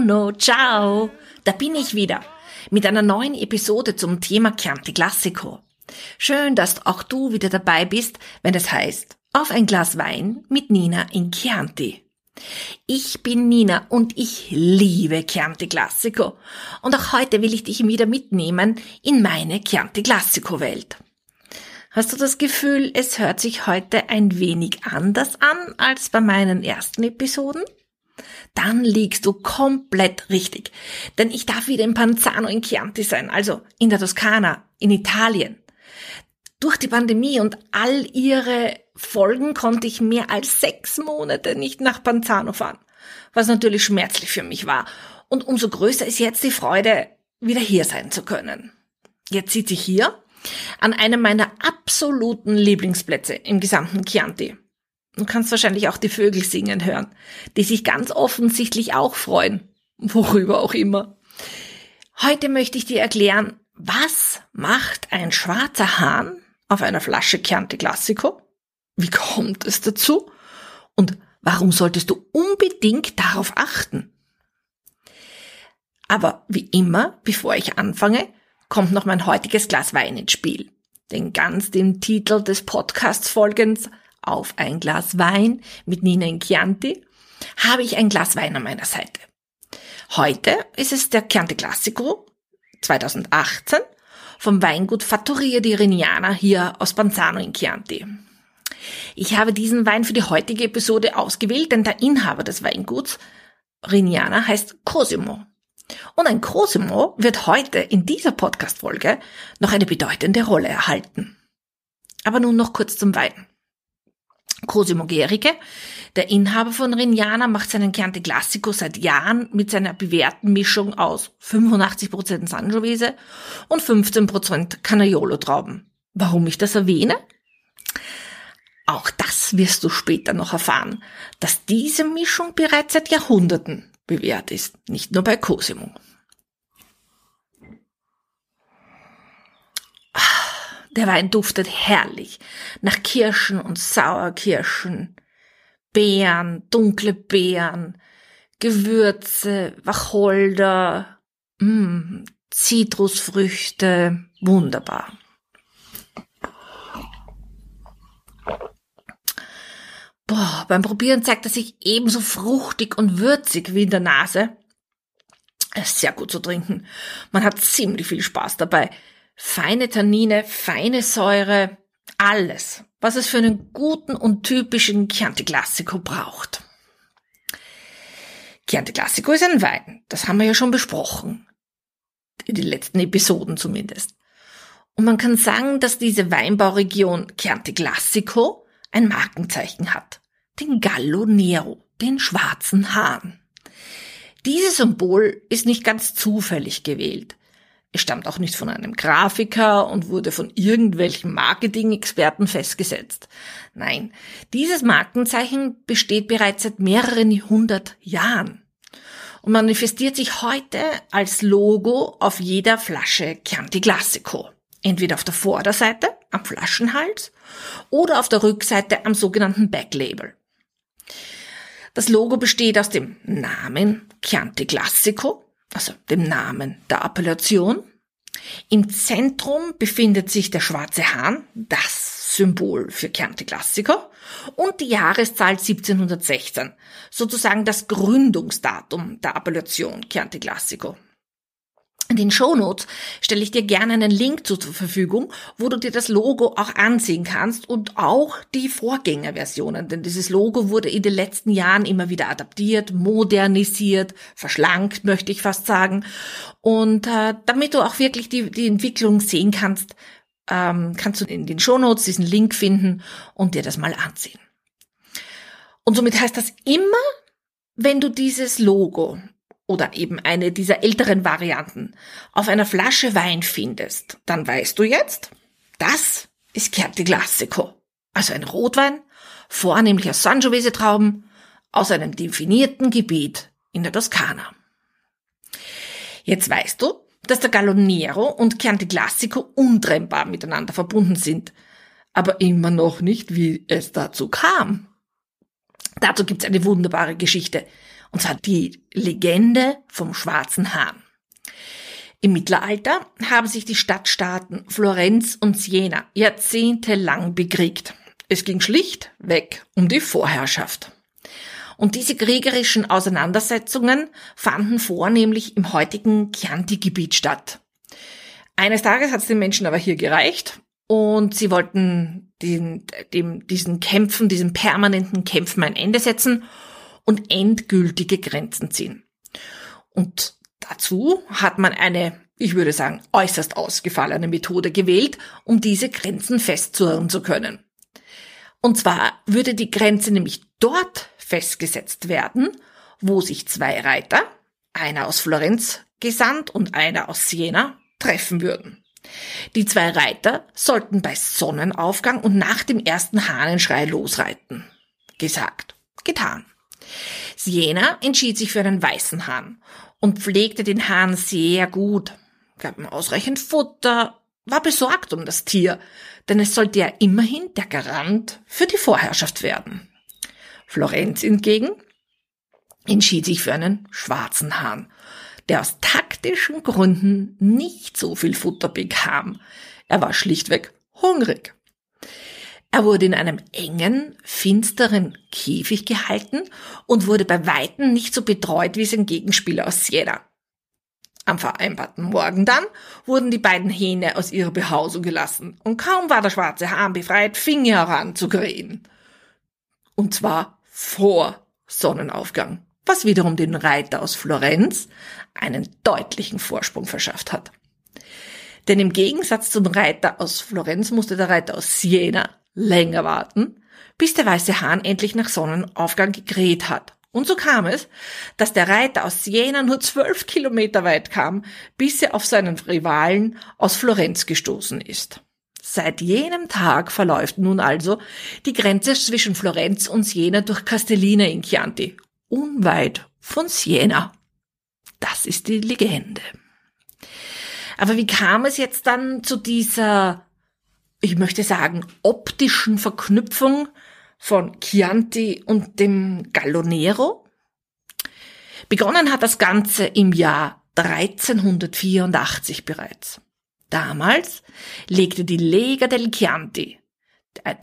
buongiorno, ciao. Da bin ich wieder mit einer neuen Episode zum Thema Chianti Classico. Schön, dass auch du wieder dabei bist, wenn es heißt Auf ein Glas Wein mit Nina in Chianti. Ich bin Nina und ich liebe Chianti Classico. Und auch heute will ich dich wieder mitnehmen in meine Chianti Classico Welt. Hast du das Gefühl, es hört sich heute ein wenig anders an als bei meinen ersten Episoden? Dann liegst du komplett richtig. Denn ich darf wieder in Panzano in Chianti sein, also in der Toskana, in Italien. Durch die Pandemie und all ihre Folgen konnte ich mehr als sechs Monate nicht nach Panzano fahren, was natürlich schmerzlich für mich war. Und umso größer ist jetzt die Freude, wieder hier sein zu können. Jetzt sitze ich hier an einem meiner absoluten Lieblingsplätze im gesamten Chianti. Du kannst wahrscheinlich auch die Vögel singen hören, die sich ganz offensichtlich auch freuen, worüber auch immer. Heute möchte ich dir erklären, was macht ein schwarzer Hahn auf einer Flasche Chianti Classico? Wie kommt es dazu? Und warum solltest du unbedingt darauf achten? Aber wie immer, bevor ich anfange, kommt noch mein heutiges Glas Wein ins Spiel. Denn ganz dem Titel des Podcasts folgend auf ein Glas Wein mit Nina in Chianti habe ich ein Glas Wein an meiner Seite. Heute ist es der Chianti Classico 2018 vom Weingut Fattoria di Rignana hier aus Panzano in Chianti. Ich habe diesen Wein für die heutige Episode ausgewählt, denn der Inhaber des Weinguts Rignana heißt Cosimo. Und ein Cosimo wird heute in dieser Podcast-Folge noch eine bedeutende Rolle erhalten. Aber nun noch kurz zum Wein. Cosimo Gericke, der Inhaber von Rignana, macht seinen Chianti Classico seit Jahren mit seiner bewährten Mischung aus 85% Sangiovese und 15% Canaiolo-Trauben. Warum ich das erwähne? Auch das wirst du später noch erfahren, dass diese Mischung bereits seit Jahrhunderten bewährt ist, nicht nur bei Cosimo. Der Wein duftet herrlich nach Kirschen und Sauerkirschen, Beeren, dunkle Beeren, Gewürze, Wacholder, mm, Zitrusfrüchte, wunderbar. Boah, beim Probieren zeigt er sich ebenso fruchtig und würzig wie in der Nase. Er ist sehr gut zu trinken. Man hat ziemlich viel Spaß dabei. Feine Tannine, feine Säure, alles, was es für einen guten und typischen Chianti Classico braucht. Chianti Classico ist ein Wein. Das haben wir ja schon besprochen. In den letzten Episoden zumindest. Und man kann sagen, dass diese Weinbauregion Chianti Classico ein Markenzeichen hat den Gallo Nero, den schwarzen Hahn. Dieses Symbol ist nicht ganz zufällig gewählt. Es stammt auch nicht von einem Grafiker und wurde von irgendwelchen Marketing-Experten festgesetzt. Nein, dieses Markenzeichen besteht bereits seit mehreren hundert Jahren und manifestiert sich heute als Logo auf jeder Flasche Chianti Classico. Entweder auf der Vorderseite, am Flaschenhals, oder auf der Rückseite am sogenannten Backlabel. Das Logo besteht aus dem Namen Chianti Classico, also dem Namen der Appellation. Im Zentrum befindet sich der schwarze Hahn, das Symbol für Chianti Classico, und die Jahreszahl 1716, sozusagen das Gründungsdatum der Appellation Chianti Classico. In den Shownotes stelle ich dir gerne einen Link zur Verfügung, wo du dir das Logo auch ansehen kannst und auch die Vorgängerversionen, denn dieses Logo wurde in den letzten Jahren immer wieder adaptiert, modernisiert, verschlankt, möchte ich fast sagen. Und äh, damit du auch wirklich die, die Entwicklung sehen kannst, ähm, kannst du in den Shownotes diesen Link finden und dir das mal ansehen. Und somit heißt das immer, wenn du dieses Logo oder eben eine dieser älteren Varianten auf einer Flasche Wein findest, dann weißt du jetzt, das ist Chianti Classico. Also ein Rotwein, vornehmlich aus Sangiovese-Trauben, aus einem definierten Gebiet in der Toskana. Jetzt weißt du, dass der Galloniero und Chianti Classico untrennbar miteinander verbunden sind, aber immer noch nicht, wie es dazu kam. Dazu gibt's eine wunderbare Geschichte, Und zwar die Legende vom schwarzen Hahn. Im Mittelalter haben sich die Stadtstaaten Florenz und Siena jahrzehntelang bekriegt. Es ging schlicht weg um die Vorherrschaft. Und diese kriegerischen Auseinandersetzungen fanden vornehmlich im heutigen Chianti-Gebiet statt. Eines Tages hat es den Menschen aber hier gereicht und sie wollten den, dem, diesen Kämpfen, diesen permanenten Kämpfen ein Ende setzen und endgültige Grenzen ziehen. Und dazu hat man eine, ich würde sagen, äußerst ausgefallene Methode gewählt, um diese Grenzen festzurren zu können. Und zwar würde die Grenze nämlich dort festgesetzt werden, wo sich zwei Reiter, einer aus Florenz gesandt und einer aus Siena, treffen würden. Die zwei Reiter sollten bei Sonnenaufgang und nach dem ersten Hahnenschrei losreiten. Gesagt, getan. Siena entschied sich für einen weißen Hahn und pflegte den Hahn sehr gut, gab ihm ausreichend Futter, war besorgt um das Tier, denn es sollte ja immerhin der Garant für die Vorherrschaft werden. Florenz hingegen entschied sich für einen schwarzen Hahn, der aus taktischen Gründen nicht so viel Futter bekam. Er war schlichtweg hungrig. Er wurde in einem engen, finsteren Käfig gehalten und wurde bei Weitem nicht so betreut wie sein Gegenspieler aus Siena. Am vereinbarten Morgen dann wurden die beiden Hähne aus ihrer Behausung gelassen und kaum war der schwarze Hahn befreit, fing er an zu krähen. Und zwar vor Sonnenaufgang, was wiederum den Reiter aus Florenz einen deutlichen Vorsprung verschafft hat. Denn im Gegensatz zum Reiter aus Florenz musste der Reiter aus Siena länger warten, bis der weiße Hahn endlich nach Sonnenaufgang gekräht hat. Und so kam es, dass der Reiter aus Siena nur zwölf Kilometer weit kam, bis er auf seinen Rivalen aus Florenz gestoßen ist. Seit jenem Tag verläuft nun also die Grenze zwischen Florenz und Siena durch Castellina in Chianti, unweit von Siena. Das ist die Legende. Aber wie kam es jetzt dann zu dieser ich möchte sagen, optischen Verknüpfung von Chianti und dem Gallonero. Begonnen hat das Ganze im Jahr 1384 bereits. Damals legte die Lega del Chianti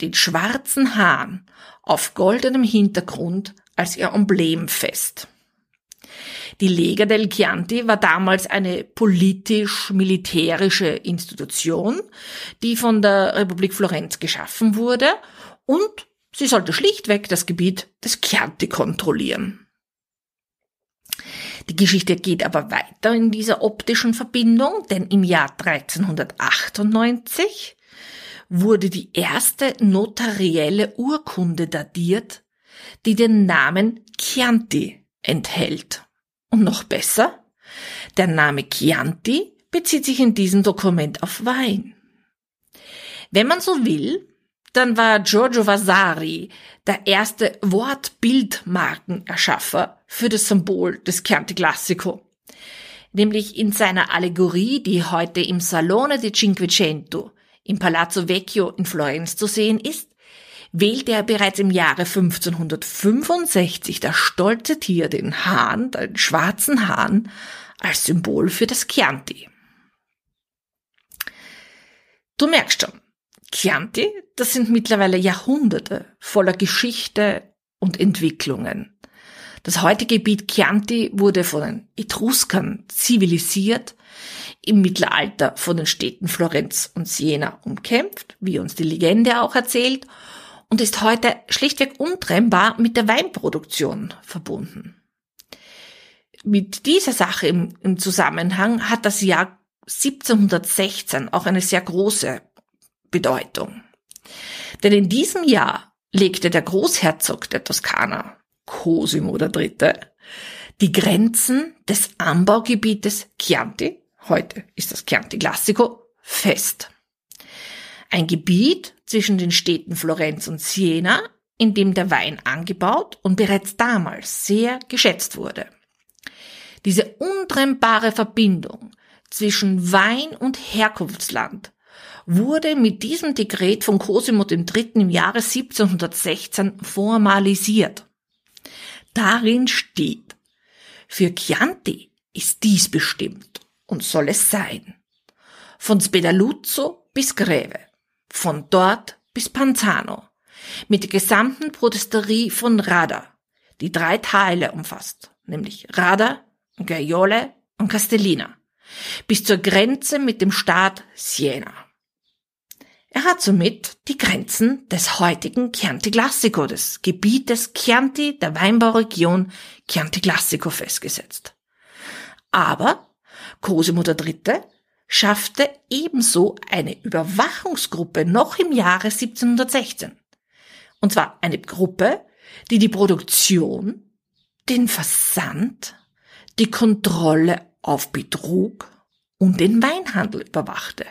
den schwarzen Hahn auf goldenem Hintergrund als ihr Emblem fest. Die Lega del Chianti war damals eine politisch-militärische Institution, die von der Republik Florenz geschaffen wurde und sie sollte schlichtweg das Gebiet des Chianti kontrollieren. Die Geschichte geht aber weiter in dieser optischen Verbindung, denn im Jahr 1398 wurde die erste notarielle Urkunde datiert, die den Namen Chianti enthält. Und noch besser, der Name Chianti bezieht sich in diesem Dokument auf Wein. Wenn man so will, dann war Giorgio Vasari der erste Wortbildmarkenerschaffer für das Symbol des Chianti Classico. Nämlich in seiner Allegorie, die heute im Salone di Cinquecento im Palazzo Vecchio in Florenz zu sehen ist, wählte er bereits im Jahre 1565 das stolze Tier, den Hahn, den schwarzen Hahn, als Symbol für das Chianti. Du merkst schon, Chianti, das sind mittlerweile Jahrhunderte voller Geschichte und Entwicklungen. Das heutige Gebiet Chianti wurde von den Etruskern zivilisiert, im Mittelalter von den Städten Florenz und Siena umkämpft, wie uns die Legende auch erzählt, und ist heute schlichtweg untrennbar mit der Weinproduktion verbunden. Mit dieser Sache im, im Zusammenhang hat das Jahr 1716 auch eine sehr große Bedeutung. Denn in diesem Jahr legte der Großherzog der Toskana, Cosimo III., die Grenzen des Anbaugebietes Chianti, heute ist das Chianti Classico, fest. Ein Gebiet zwischen den Städten Florenz und Siena, in dem der Wein angebaut und bereits damals sehr geschätzt wurde. Diese untrennbare Verbindung zwischen Wein und Herkunftsland wurde mit diesem Dekret von Cosimo III. im Jahre 1716 formalisiert. Darin steht, Für Chianti ist dies bestimmt und soll es sein. Von Spedaluzzo bis Greve, von dort bis Panzano, mit der gesamten Protesterie von Rada, die drei Teile umfasst, nämlich Rada, Gaiole und Castellina, bis zur Grenze mit dem Staat Siena. Er hat somit die Grenzen des heutigen Chianti Classico, des Gebietes Chianti der Weinbauregion Chianti Classico festgesetzt. Aber Cosimo III. Schaffte ebenso eine Überwachungsgruppe noch im Jahre 1716. Und zwar eine Gruppe, die die Produktion, den Versand, die Kontrolle auf Betrug und den Weinhandel überwachte.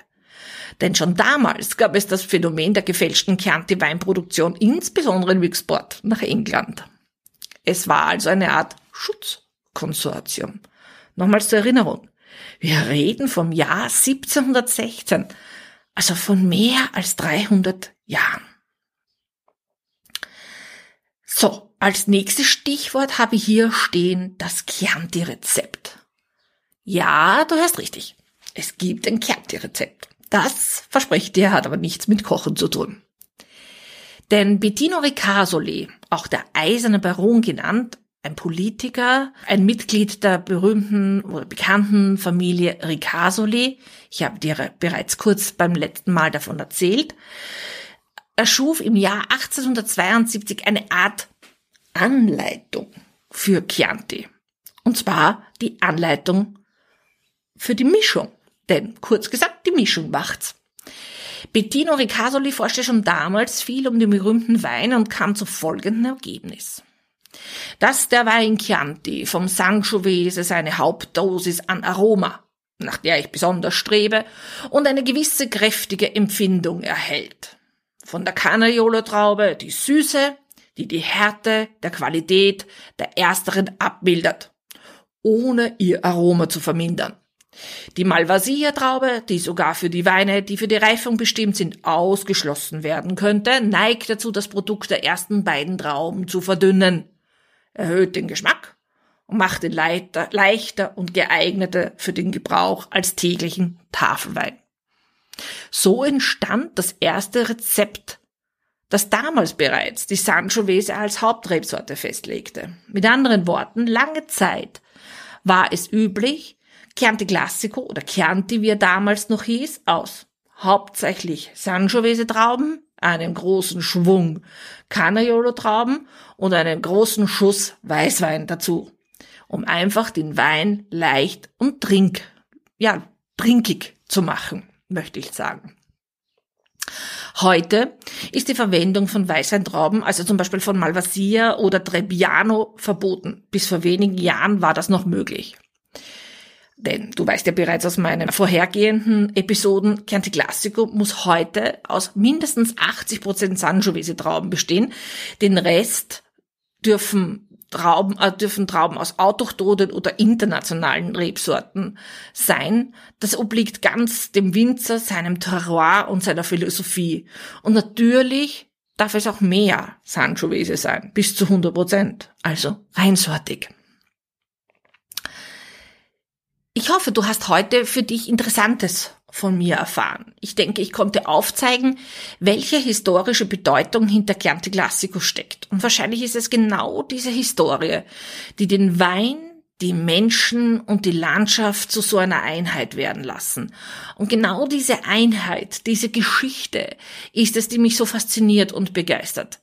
Denn schon damals gab es das Phänomen der gefälschten Chianti-Weinproduktion, insbesondere im Export nach England. Es war also eine Art Schutzkonsortium. Nochmals zur Erinnerung. Wir reden vom Jahr 1716, also von mehr als 300 Jahren. So, als nächstes Stichwort habe ich hier stehen das Chianti-Rezept. Ja, du hast richtig. Es gibt ein Chianti-Rezept. Das, verspreche dir, hat aber nichts mit Kochen zu tun. Denn Bettino Ricasoli, auch der Eiserne Baron genannt, ein Politiker, ein Mitglied der berühmten oder bekannten Familie Ricasoli, ich habe dir bereits kurz beim letzten Mal davon erzählt, erschuf im Jahr 1872 eine Art Anleitung für Chianti. Und zwar die Anleitung für die Mischung. Denn kurz gesagt, die Mischung macht's. Bettino Ricasoli forschte schon damals viel um den berühmten Wein und kam zu folgendem Ergebnis. Dass der Wein Chianti vom Sangiovese seine Hauptdosis an Aroma, nach der ich besonders strebe, und eine gewisse kräftige Empfindung erhält. Von der Canaiolo-Traube die Süße, die die Härte der Qualität der ersteren abmildert, ohne ihr Aroma zu vermindern. Die Malvasia-Traube, die sogar für die Weine, die für die Reifung bestimmt sind, ausgeschlossen werden könnte, neigt dazu, das Produkt der ersten beiden Trauben zu verdünnen, erhöht den Geschmack und macht ihn leichter, leichter und geeigneter für den Gebrauch als täglichen Tafelwein. So entstand das erste Rezept, das damals bereits die Sangiovese als Hauptrebsorte festlegte. Mit anderen Worten, lange Zeit war es üblich, Chianti Classico oder Chianti, wie er damals noch hieß, aus hauptsächlich Sangiovese-Trauben, einem großen Schwung Canaiolo-Trauben und einem großen Schuss Weißwein dazu, um einfach den Wein leicht und trink, ja, trinkig zu machen, möchte ich sagen. Heute ist die Verwendung von Weißweintrauben, also zum Beispiel von Malvasia oder Trebbiano, verboten. Bis vor wenigen Jahren war das noch möglich. Denn du weißt ja bereits aus meinen vorhergehenden Episoden, Chianti Classico muss heute aus mindestens 80% Sangiovese-Trauben bestehen. Den Rest dürfen Trauben, äh, dürfen Trauben aus autochthonen oder internationalen Rebsorten sein. Das obliegt ganz dem Winzer, seinem Terroir und seiner Philosophie. Und natürlich darf es auch mehr Sangiovese sein, bis zu 100%, also reinsortig. Ich hoffe, du hast heute für dich Interessantes von mir erfahren. Ich denke, ich konnte aufzeigen, welche historische Bedeutung hinter Chianti Classico steckt. Und wahrscheinlich ist es genau diese Historie, die den Wein, die Menschen und die Landschaft zu so einer Einheit werden lassen. Und genau diese Einheit, diese Geschichte ist es, die mich so fasziniert und begeistert.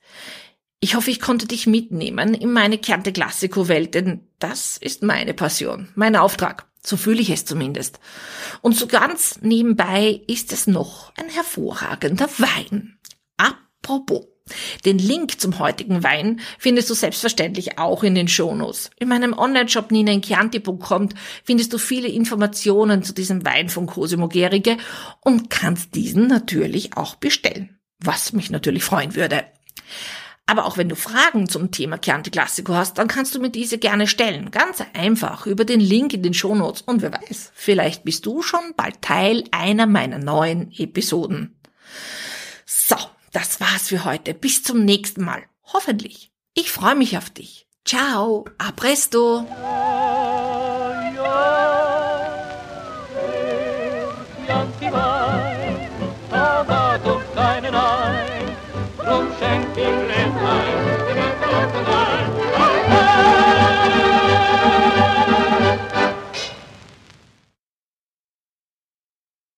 Ich hoffe, ich konnte dich mitnehmen in meine Chianti Classico Welt, denn das ist meine Passion, mein Auftrag. So fühle ich es zumindest. Und so ganz nebenbei ist es noch ein hervorragender Wein. Apropos. Den Link zum heutigen Wein findest du selbstverständlich auch in den Shownotes. In meinem Online-Shop ninainchianti.com findest du viele Informationen zu diesem Wein von Cosimo Gerige und kannst diesen natürlich auch bestellen. Was mich natürlich freuen würde. Aber auch wenn du Fragen zum Thema Chianti Classico hast, dann kannst du mir diese gerne stellen. Ganz einfach über den Link in den Shownotes. Und wer weiß, vielleicht bist du schon bald Teil einer meiner neuen Episoden. So, das war's für heute. Bis zum nächsten Mal. Hoffentlich. Ich freue mich auf dich. Ciao, a presto. Thank you.